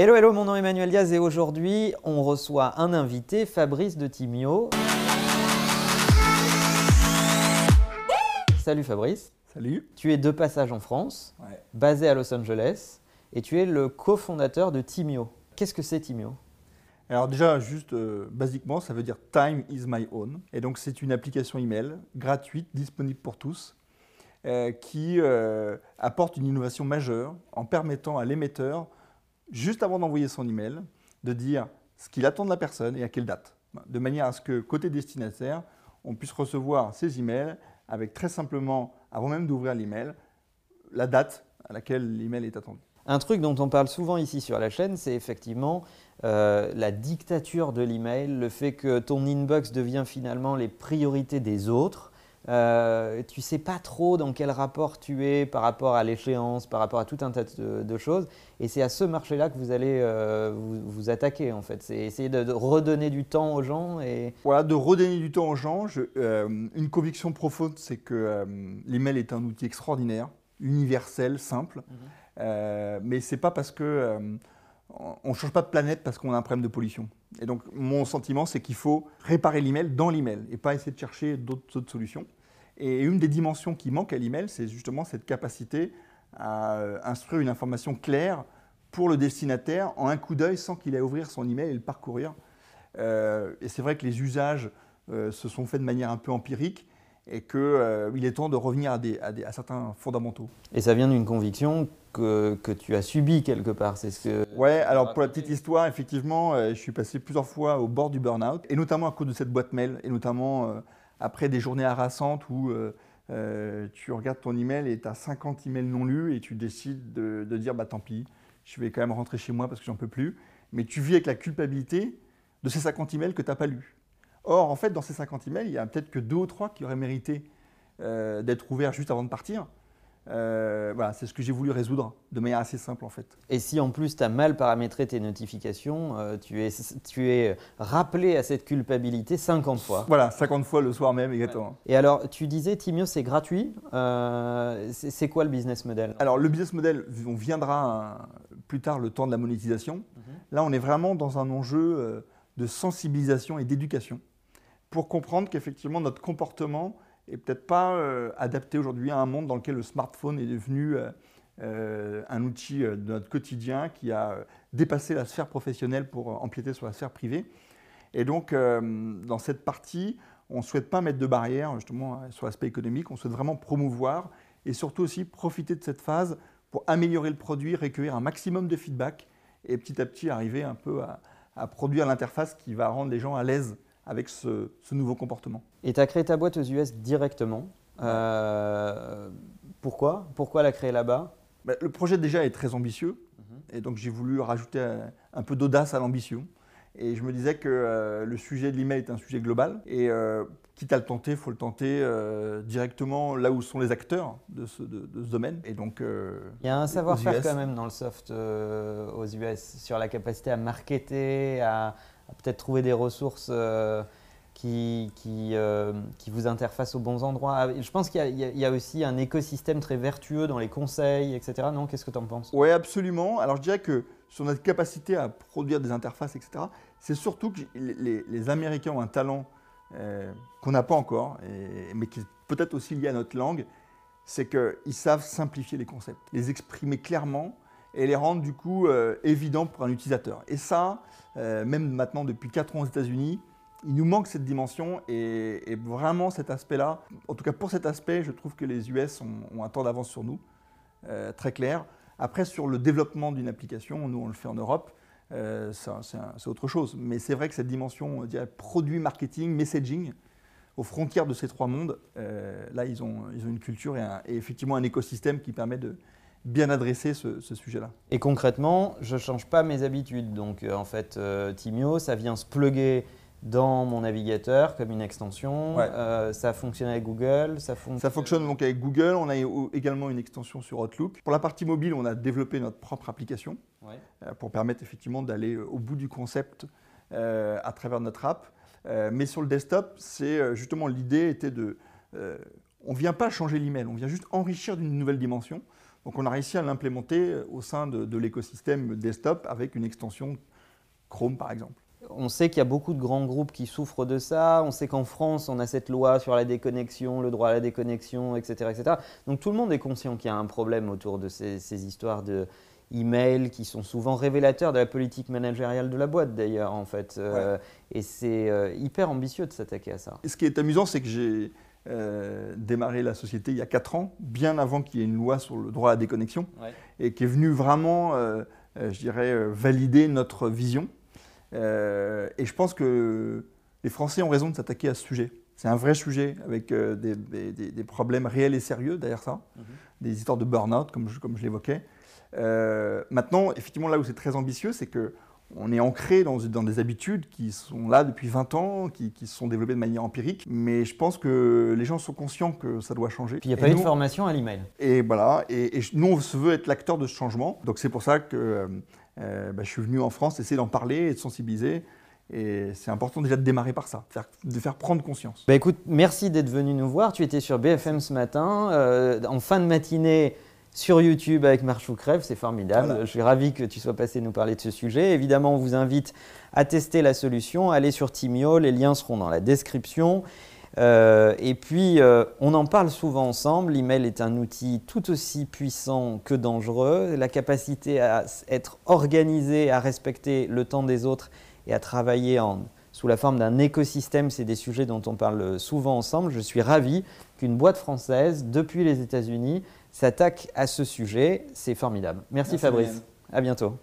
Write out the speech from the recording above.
Hello, hello, mon nom est Emmanuel Diaz et aujourd'hui, on reçoit un invité, Fabrice de Timio. Salut Fabrice. Salut. Tu es de passage en France, Ouais. basé à Los Angeles, et tu es le cofondateur de Timio. Qu'est-ce que c'est Timio? Alors déjà, juste euh, basiquement, ça veut dire Time is my own. Et donc c'est une application email gratuite, disponible pour tous, euh, qui euh, apporte une innovation majeure en permettant à l'émetteur, juste avant d'envoyer son email, de dire ce qu'il attend de la personne et à quelle date. De manière à ce que côté destinataire, on puisse recevoir ses emails avec très simplement, avant même d'ouvrir l'email, la date à laquelle l'email est attendu. Un truc dont on parle souvent ici sur la chaîne, c'est effectivement euh, la dictature de l'email, le fait que ton inbox devient finalement les priorités des autres. Euh, tu sais pas trop dans quel rapport tu es par rapport à l'échéance, par rapport à tout un tas de, de choses. Et c'est à ce marché-là que vous allez euh, vous, vous attaquer en fait. C'est essayer de, de redonner du temps aux gens et Voilà, de redonner du temps aux gens. Je- euh, une conviction profonde, c'est que euh, l'email est un outil extraordinaire, universel, simple. Euh, mais c'est pas parce que on ne change pas de planète parce qu'on a un problème de pollution. Et donc mon sentiment, c'est qu'il faut réparer l'email dans l'email et pas essayer de chercher d'autres autres solutions. Et une des dimensions qui manque à l'email, c'est justement cette capacité à euh, instruire une information claire pour le destinataire en un coup d'œil sans qu'il ait à ouvrir son email et le parcourir. Euh, et c'est vrai que les usages euh, se sont faits de manière un peu empirique et qu'il est temps de revenir à, des- à des- à certains fondamentaux. Et ça vient d'une conviction que, que tu as subie quelque part. C'est ce que. Ouais, alors pour la petite histoire, effectivement, euh, je suis passé plusieurs fois au bord du burn-out, et notamment à cause de cette boîte mail, et notamment euh, après des journées harassantes où euh, euh, tu regardes ton email et tu as 50 emails non lus, et tu décides de, dire, bah tant pis, je vais quand même rentrer chez moi parce que j'en peux plus. Mais tu vis avec la culpabilité de ces 50 emails que tu n'as pas lus. Or, en fait, dans ces 50 emails, il y a peut-être que deux ou trois qui auraient mérité euh, d'être ouverts juste avant de partir. Euh, voilà, c'est ce que j'ai voulu résoudre de manière assez simple en fait. Et si en plus tu as mal paramétré tes notifications, euh, tu, es, tu es rappelé à cette culpabilité 50 fois. Voilà, 50 fois le soir même, exactement. Et alors, tu disais, Timio, c'est gratuit. Euh, c'est quoi le business model? Alors, le business model, on viendra plus tard le temps de la monétisation. Là, on est vraiment dans un enjeu de sensibilisation et d'éducation pour comprendre qu'effectivement, notre comportement est peut-être pas euh, adapté aujourd'hui à un monde dans lequel le smartphone est devenu euh, euh, un outil de notre quotidien qui a dépassé la sphère professionnelle pour empiéter sur la sphère privée. Et donc, dans cette partie, on ne souhaite pas mettre de barrières justement sur l'aspect économique, on souhaite vraiment promouvoir et surtout aussi profiter de cette phase pour améliorer le produit, recueillir un maximum de feedback et petit à petit arriver un peu à produire l'interface qui va rendre les gens à l'aise avec ce, ce nouveau comportement. Et tu as créé ta boîte aux US directement. Euh, pourquoi? Pourquoi la créer là-bas? Bah, le projet déjà est très ambitieux et donc j'ai voulu rajouter un, un peu d'audace à l'ambition. Et je me disais que euh, le sujet de l'email est un sujet global et euh, quitte à le tenter, il faut le tenter euh, directement là où sont les acteurs de ce, de- de ce domaine. Et donc, Il y a un savoir-faire quand même dans le soft aux US sur la capacité à marketer, à, à peut-être trouver des ressources euh, qui, qui, euh, qui vous interfacent aux bons endroits. Ah, Je pense qu'il y, a- aussi un écosystème très vertueux dans les conseils, etc. Non Qu'est-ce que tu en penses? Oui, absolument. Alors je dirais que sur notre capacité à produire des interfaces, etc., c'est surtout que les, Américains ont un talent euh, qu'on n'a pas encore, mais qui est peut-être aussi lié à notre langue, c'est qu'ils savent simplifier les concepts, les exprimer clairement et les rendre du coup euh, évidents pour un utilisateur. Et ça, euh, même maintenant depuis 4 ans aux États-Unis, il nous manque cette dimension et, vraiment cet aspect-là. En tout cas pour cet aspect, je trouve que les US ont, un temps d'avance sur nous, euh, très clair. Après, sur le développement d'une application, nous on le fait en Europe, euh, c'est autre chose. Mais c'est vrai que cette dimension, on dirait, produit, marketing, messaging, aux frontières de ces trois mondes, là ils ont, ils ont une culture et effectivement un écosystème qui permet de bien adresser ce, ce sujet-là. Et concrètement, je ne change pas mes habitudes. Donc euh, en fait, euh, Timio, ça vient se plugger dans mon navigateur comme une extension. Ouais. Euh, ça fonctionne avec Google. Ça, fonctionne. Ça fonctionne donc avec Google, on a également une extension sur Outlook. Pour la partie mobile, on a développé notre propre application. Ouais. pour permettre effectivement d'aller au bout du concept à travers notre app. Mais sur le desktop, c'est justement l'idée était de, on vient pas changer l'email, on vient juste enrichir d'une nouvelle dimension. Donc on a réussi à l'implémenter au sein de, l'écosystème desktop avec une extension Chrome par exemple. On sait qu'il y a beaucoup de grands groupes qui souffrent de ça. On sait qu'en France, on a cette loi sur la déconnexion, le droit à la déconnexion, etc. etc. Donc tout le monde est conscient qu'il y a un problème autour de ces, histoires de emails qui sont souvent révélateurs de la politique managériale de la boîte d'ailleurs en fait. Euh, et c'est euh, hyper ambitieux de s'attaquer à ça. Et ce qui est amusant, c'est que j'ai euh, démarré la société il y a 4 ans, bien avant qu'il y ait une loi sur le droit à la déconnexion, et qui est venue vraiment, euh, euh, je dirais, valider notre vision. et je pense que les Français ont raison de s'attaquer à ce sujet. C'est un vrai sujet avec des, problèmes réels et sérieux derrière ça, mhm. des histoires de burn-out, comme je, comme je l'évoquais. maintenant, effectivement, là où c'est très ambitieux, c'est que on est ancré dans, des habitudes qui sont là depuis 20 ans, qui, se sont développées de manière empirique, mais je pense que les gens sont conscients que ça doit changer. il n'y a pas eu de formation à l'email. Et voilà, et, nous on veut être l'acteur de ce changement, donc c'est pour ça que euh, euh, bah, je suis venu en France essayer d'en parler et de sensibiliser. Et c'est important déjà de démarrer par ça, de faire, prendre conscience. Bah écoute, merci d'être venu nous voir. Tu étais sur BFM ce matin. Euh, en fin de matinée, sur YouTube avec Marche ou Crève, c'est formidable. Je suis ravi que tu sois passé nous parler de ce sujet. Évidemment, on vous invite à tester la solution, allez sur Timio, les liens seront dans la description. Euh, et puis, euh, on en parle souvent ensemble. L'email est un outil tout aussi puissant que dangereux. La capacité à être organisé, à respecter le temps des autres et à travailler en, sous la forme d'un écosystème, c'est des sujets dont on parle souvent ensemble. Je suis ravi qu'une boîte française, depuis les États-Unis, s'attaque à ce sujet. C'est formidable. Merci, Fabrice. À bientôt.